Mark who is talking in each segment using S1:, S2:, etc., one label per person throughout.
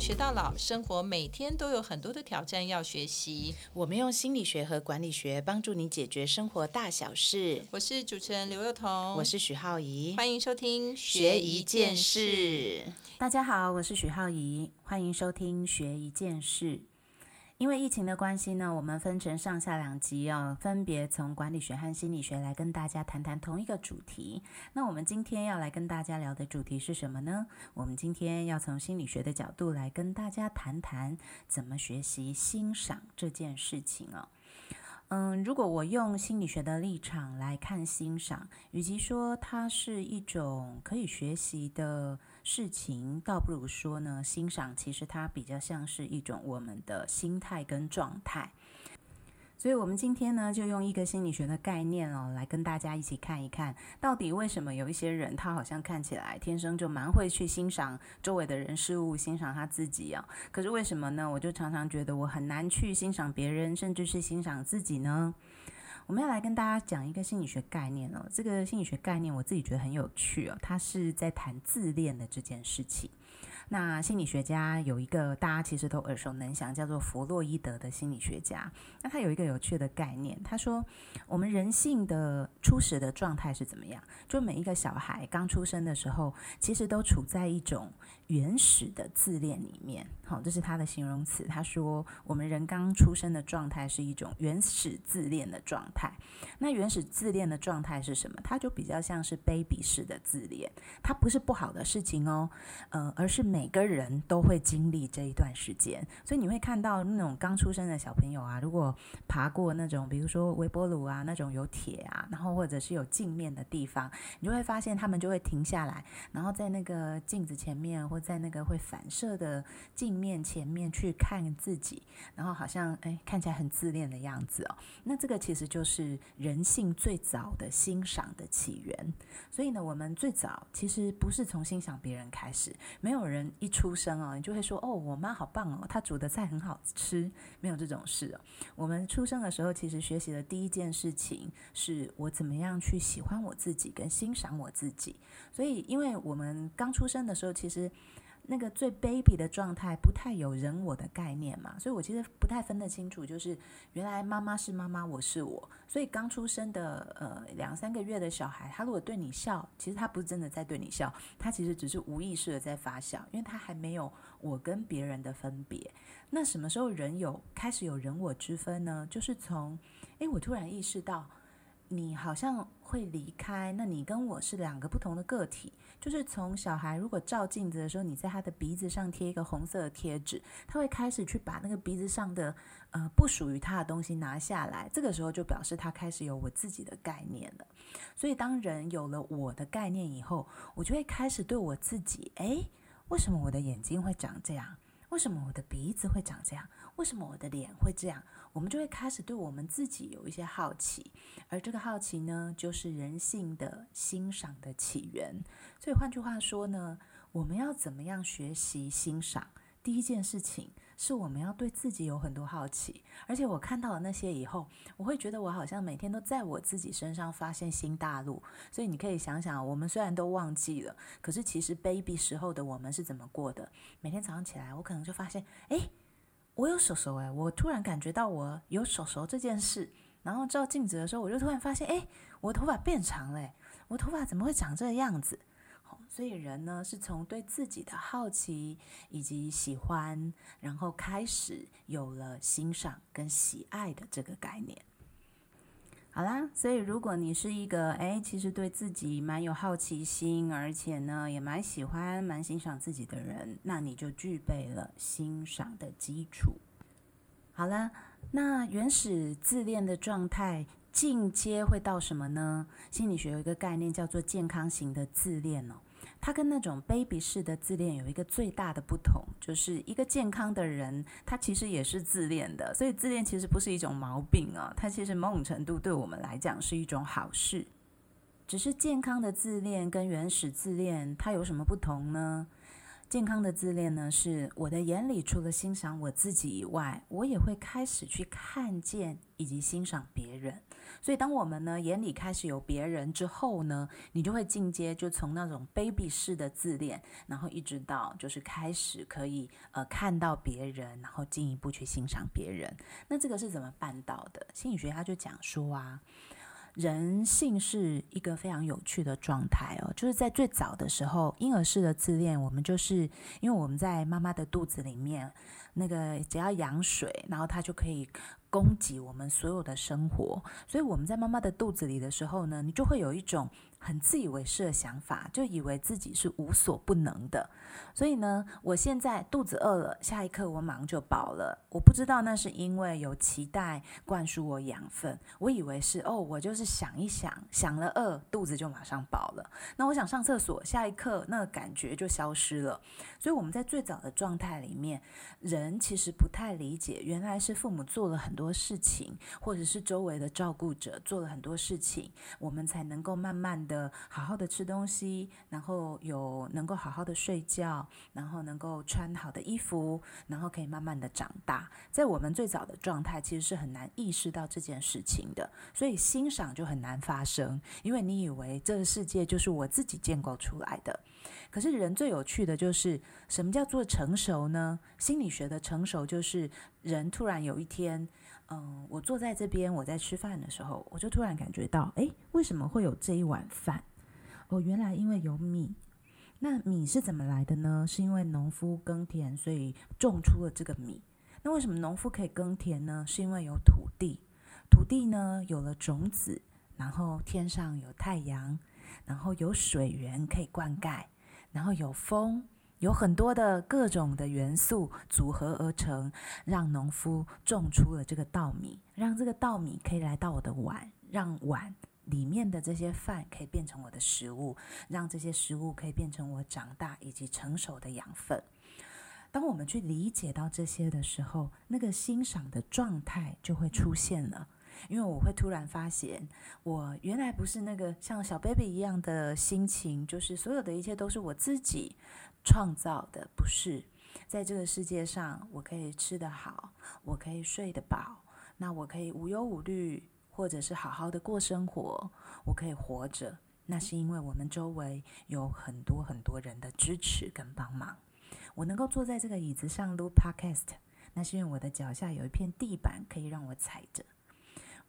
S1: 学到老，生活每天都有很多的挑战要学习。
S2: 我们用心理学和管理学帮助你解决生活大小事。
S1: 我是主持人刘幼彤，
S2: 我是许浩怡，
S1: 欢迎收听
S2: 学一件事。
S3: 大家好，我是许浩怡，欢迎收听学一件事。因为疫情的关系呢，我们分成上下两集哦，分别从管理学和心理学来跟大家谈谈同一个主题。那我们今天要来跟大家聊的主题是什么呢？我们今天要从心理学的角度来跟大家谈谈怎么学习欣赏这件事情哦。嗯，如果我用心理学的立场来看欣赏，与其说它是一种可以学习的。事情倒不如说呢，欣赏其实它比较像是一种我们的心态跟状态。所以，我们今天呢，就用一个心理学的概念哦，来跟大家一起看一看，到底为什么有一些人他好像看起来天生就蛮会去欣赏周围的人事物，欣赏他自己啊？可是为什么呢？我就常常觉得我很难去欣赏别人，甚至是欣赏自己呢？我们要来跟大家讲一个心理学概念哦，这个心理学概念我自己觉得很有趣哦，它是在谈自恋的这件事情。那心理学家有一个大家其实都耳熟能详，叫做弗洛伊德的心理学家。那他有一个有趣的概念，他说我们人性的初始的状态是怎么样？就每一个小孩刚出生的时候，其实都处在一种原始的自恋里面。好，这是他的形容词。他说我们人刚出生的状态是一种原始自恋的状态。那原始自恋的状态是什么？它就比较像是 baby 式的自恋，它不是不好的事情哦，呃，而是每每个人都会经历这一段时间，所以你会看到那种刚出生的小朋友啊，如果爬过那种，比如说微波炉啊，那种有铁啊，然后或者是有镜面的地方，你就会发现他们就会停下来，然后在那个镜子前面，或在那个会反射的镜面前面去看自己，然后好像哎看起来很自恋的样子哦。那这个其实就是人性最早的欣赏的起源。所以呢，我们最早其实不是从欣赏别人开始，没有人。一出生啊，你就会说哦，我妈好棒哦，她煮的菜很好吃，没有这种事哦。我们出生的时候，其实学习的第一件事情是我怎么样去喜欢我自己跟欣赏我自己。所以，因为我们刚出生的时候，其实。那个最 baby 的状态不太有人我的概念嘛，所以我其实不太分得清楚，就是原来妈妈是妈妈，我是我，所以刚出生的呃两三个月的小孩，他如果对你笑，其实他不是真的在对你笑，他其实只是无意识的在发笑，因为他还没有我跟别人的分别。那什么时候人有开始有人我之分呢？就是从诶，我突然意识到。你好像会离开，那你跟我是两个不同的个体。就是从小孩如果照镜子的时候，你在他的鼻子上贴一个红色的贴纸，他会开始去把那个鼻子上的呃不属于他的东西拿下来。这个时候就表示他开始有我自己的概念了。所以当人有了我的概念以后，我就会开始对我自己：诶，为什么我的眼睛会长这样？为什么我的鼻子会长这样？为什么我的脸会这样？我们就会开始对我们自己有一些好奇，而这个好奇呢，就是人性的欣赏的起源。所以换句话说呢，我们要怎么样学习欣赏？第一件事情。是我们要对自己有很多好奇，而且我看到了那些以后，我会觉得我好像每天都在我自己身上发现新大陆。所以你可以想想，我们虽然都忘记了，可是其实 baby 时候的我们是怎么过的？每天早上起来，我可能就发现，哎，我有手手哎，我突然感觉到我有手手这件事。然后照镜子的时候，我就突然发现，哎，我头发变长了，我头发怎么会长这个样子？所以人呢，是从对自己的好奇以及喜欢，然后开始有了欣赏跟喜爱的这个概念。好啦，所以如果你是一个哎，其实对自己蛮有好奇心，而且呢也蛮喜欢、蛮欣赏自己的人，那你就具备了欣赏的基础。好了，那原始自恋的状态进阶会到什么呢？心理学有一个概念叫做健康型的自恋哦。它跟那种 baby 式的自恋有一个最大的不同，就是一个健康的人，他其实也是自恋的。所以自恋其实不是一种毛病啊，它其实某种程度对我们来讲是一种好事。只是健康的自恋跟原始自恋它有什么不同呢？健康的自恋呢，是我的眼里除了欣赏我自己以外，我也会开始去看见以及欣赏别人。所以，当我们呢眼里开始有别人之后呢，你就会进阶，就从那种 baby 式的自恋，然后一直到就是开始可以呃看到别人，然后进一步去欣赏别人。那这个是怎么办到的？心理学家就讲说啊。人性是一个非常有趣的状态哦，就是在最早的时候，婴儿式的自恋，我们就是因为我们在妈妈的肚子里面，那个只要羊水，然后它就可以。供给我们所有的生活，所以我们在妈妈的肚子里的时候呢，你就会有一种很自以为是的想法，就以为自己是无所不能的。所以呢，我现在肚子饿了，下一刻我马上就饱了。我不知道那是因为有脐带灌输我养分，我以为是哦，我就是想一想，想了饿，肚子就马上饱了。那我想上厕所，下一刻那个感觉就消失了。所以我们在最早的状态里面，人其实不太理解，原来是父母做了很。多事情，或者是周围的照顾者做了很多事情，我们才能够慢慢的好好的吃东西，然后有能够好好的睡觉，然后能够穿好的衣服，然后可以慢慢的长大。在我们最早的状态，其实是很难意识到这件事情的，所以欣赏就很难发生，因为你以为这个世界就是我自己建构出来的。可是人最有趣的就是什么叫做成熟呢？心理学的成熟就是人突然有一天。嗯，我坐在这边，我在吃饭的时候，我就突然感觉到，哎，为什么会有这一碗饭？哦，原来因为有米。那米是怎么来的呢？是因为农夫耕田，所以种出了这个米。那为什么农夫可以耕田呢？是因为有土地，土地呢有了种子，然后天上有太阳，然后有水源可以灌溉，然后有风。有很多的各种的元素组合而成，让农夫种出了这个稻米，让这个稻米可以来到我的碗，让碗里面的这些饭可以变成我的食物，让这些食物可以变成我长大以及成熟的养分。当我们去理解到这些的时候，那个欣赏的状态就会出现了。因为我会突然发现，我原来不是那个像小 baby 一样的心情，就是所有的一切都是我自己创造的，不是在这个世界上，我可以吃得好，我可以睡得饱，那我可以无忧无虑，或者是好好的过生活，我可以活着，那是因为我们周围有很多很多人的支持跟帮忙，我能够坐在这个椅子上录 podcast，那是因为我的脚下有一片地板可以让我踩着。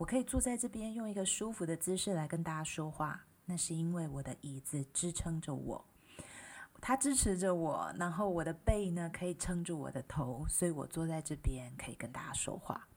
S3: 我可以坐在这边，用一个舒服的姿势来跟大家说话。那是因为我的椅子支撑着我，它支持着我，然后我的背呢可以撑住我的头，所以我坐在这边可以跟大家说话。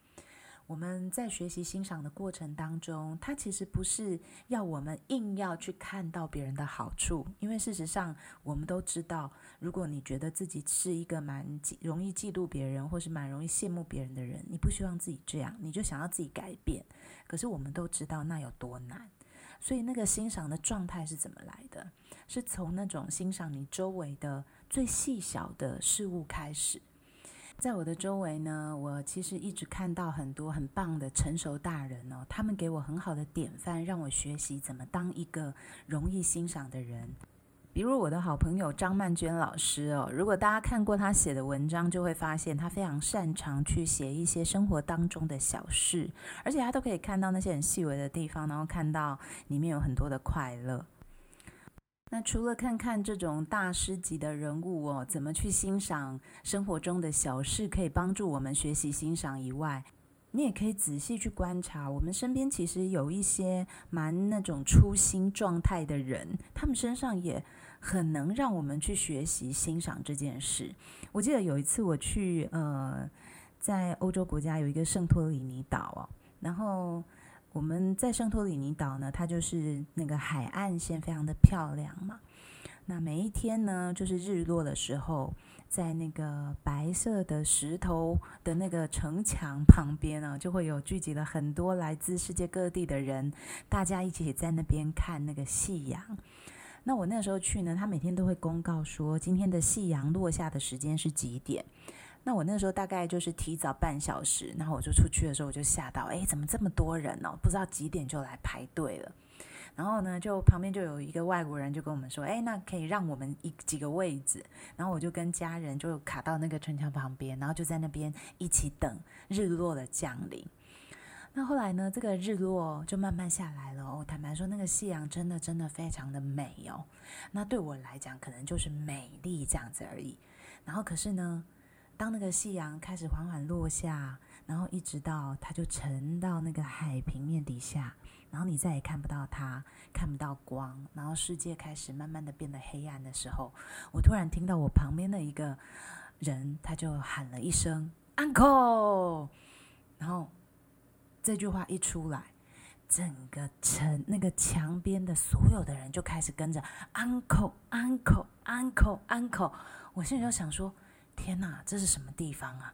S3: 我们在学习欣赏的过程当中，它其实不是要我们硬要去看到别人的好处，因为事实上我们都知道，如果你觉得自己是一个蛮容易嫉妒别人，或是蛮容易羡慕别人的人，你不希望自己这样，你就想要自己改变。可是我们都知道那有多难，所以那个欣赏的状态是怎么来的？是从那种欣赏你周围的最细小的事物开始。在我的周围呢，我其实一直看到很多很棒的成熟大人哦，他们给我很好的典范，让我学习怎么当一个容易欣赏的人。比如我的好朋友张曼娟老师哦，如果大家看过她写的文章，就会发现她非常擅长去写一些生活当中的小事，而且她都可以看到那些很细微的地方，然后看到里面有很多的快乐。那除了看看这种大师级的人物哦，怎么去欣赏生活中的小事，可以帮助我们学习欣赏以外，你也可以仔细去观察，我们身边其实有一些蛮那种初心状态的人，他们身上也很能让我们去学习欣赏这件事。我记得有一次我去呃，在欧洲国家有一个圣托里尼岛哦，然后。我们在圣托里尼岛呢，它就是那个海岸线非常的漂亮嘛。那每一天呢，就是日落的时候，在那个白色的石头的那个城墙旁边呢，就会有聚集了很多来自世界各地的人，大家一起在那边看那个夕阳。那我那时候去呢，他每天都会公告说今天的夕阳落下的时间是几点。那我那时候大概就是提早半小时，然后我就出去的时候我就吓到，哎，怎么这么多人呢？不知道几点就来排队了。然后呢，就旁边就有一个外国人就跟我们说，哎，那可以让我们一几个位置。然后我就跟家人就卡到那个城墙旁边，然后就在那边一起等日落的降临。那后来呢，这个日落就慢慢下来了。哦，坦白说，那个夕阳真的真的非常的美哦。那对我来讲，可能就是美丽这样子而已。然后可是呢，当那个夕阳开始缓缓落下，然后一直到它就沉到那个海平面底下。然后你再也看不到它，看不到光，然后世界开始慢慢的变得黑暗的时候，我突然听到我旁边的一个人，他就喊了一声 “uncle”，然后这句话一出来，整个城那个墙边的所有的人就开始跟着 “uncle”，“uncle”，“uncle”，“uncle”，我心里就想说：天哪，这是什么地方啊？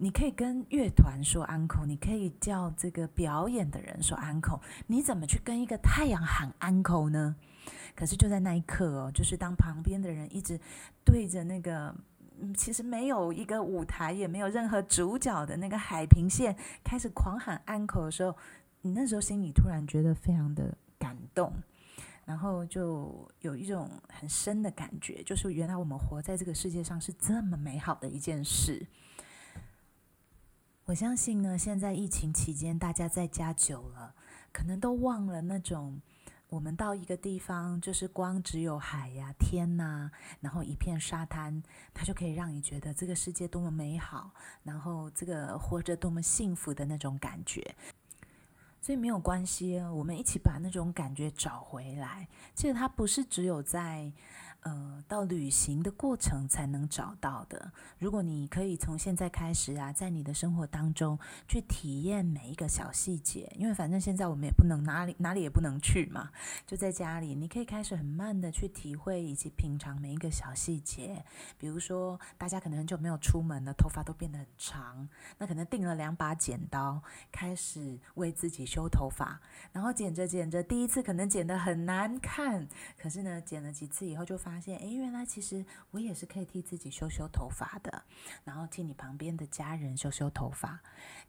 S3: 你可以跟乐团说 uncle，你可以叫这个表演的人说 uncle，你怎么去跟一个太阳喊 uncle 呢？可是就在那一刻哦，就是当旁边的人一直对着那个其实没有一个舞台，也没有任何主角的那个海平线开始狂喊 uncle 的时候，你那时候心里突然觉得非常的感动，然后就有一种很深的感觉，就是原来我们活在这个世界上是这么美好的一件事。我相信呢，现在疫情期间，大家在家久了，可能都忘了那种我们到一个地方，就是光只有海呀、天呐，然后一片沙滩，它就可以让你觉得这个世界多么美好，然后这个活着多么幸福的那种感觉。所以没有关系，我们一起把那种感觉找回来。其实它不是只有在。呃，到旅行的过程才能找到的。如果你可以从现在开始啊，在你的生活当中去体验每一个小细节，因为反正现在我们也不能哪里哪里也不能去嘛，就在家里，你可以开始很慢的去体会以及品尝每一个小细节。比如说，大家可能很久没有出门了，头发都变得很长，那可能订了两把剪刀，开始为自己修头发，然后剪着剪着，第一次可能剪得很难看，可是呢，剪了几次以后就。发现，哎，原来其实我也是可以替自己修修头发的，然后替你旁边的家人修修头发，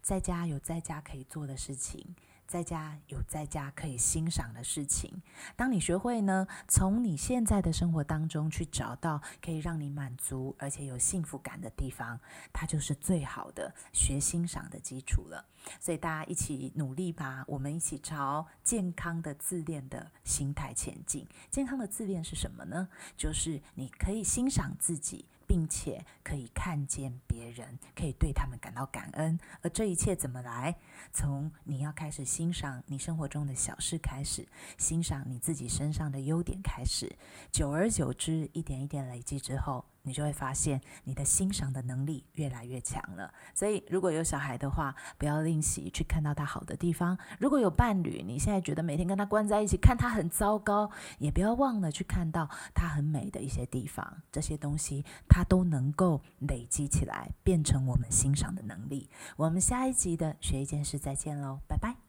S3: 在家有在家可以做的事情。在家有在家可以欣赏的事情。当你学会呢，从你现在的生活当中去找到可以让你满足而且有幸福感的地方，它就是最好的学欣赏的基础了。所以大家一起努力吧，我们一起朝健康的自恋的心态前进。健康的自恋是什么呢？就是你可以欣赏自己。并且可以看见别人，可以对他们感到感恩，而这一切怎么来？从你要开始欣赏你生活中的小事开始，欣赏你自己身上的优点开始，久而久之，一点一点累积之后。你就会发现，你的欣赏的能力越来越强了。所以，如果有小孩的话，不要吝惜去看到他好的地方；如果有伴侣，你现在觉得每天跟他关在一起，看他很糟糕，也不要忘了去看到他很美的一些地方。这些东西，他都能够累积起来，变成我们欣赏的能力。我们下一集的学一件事，再见喽，拜拜。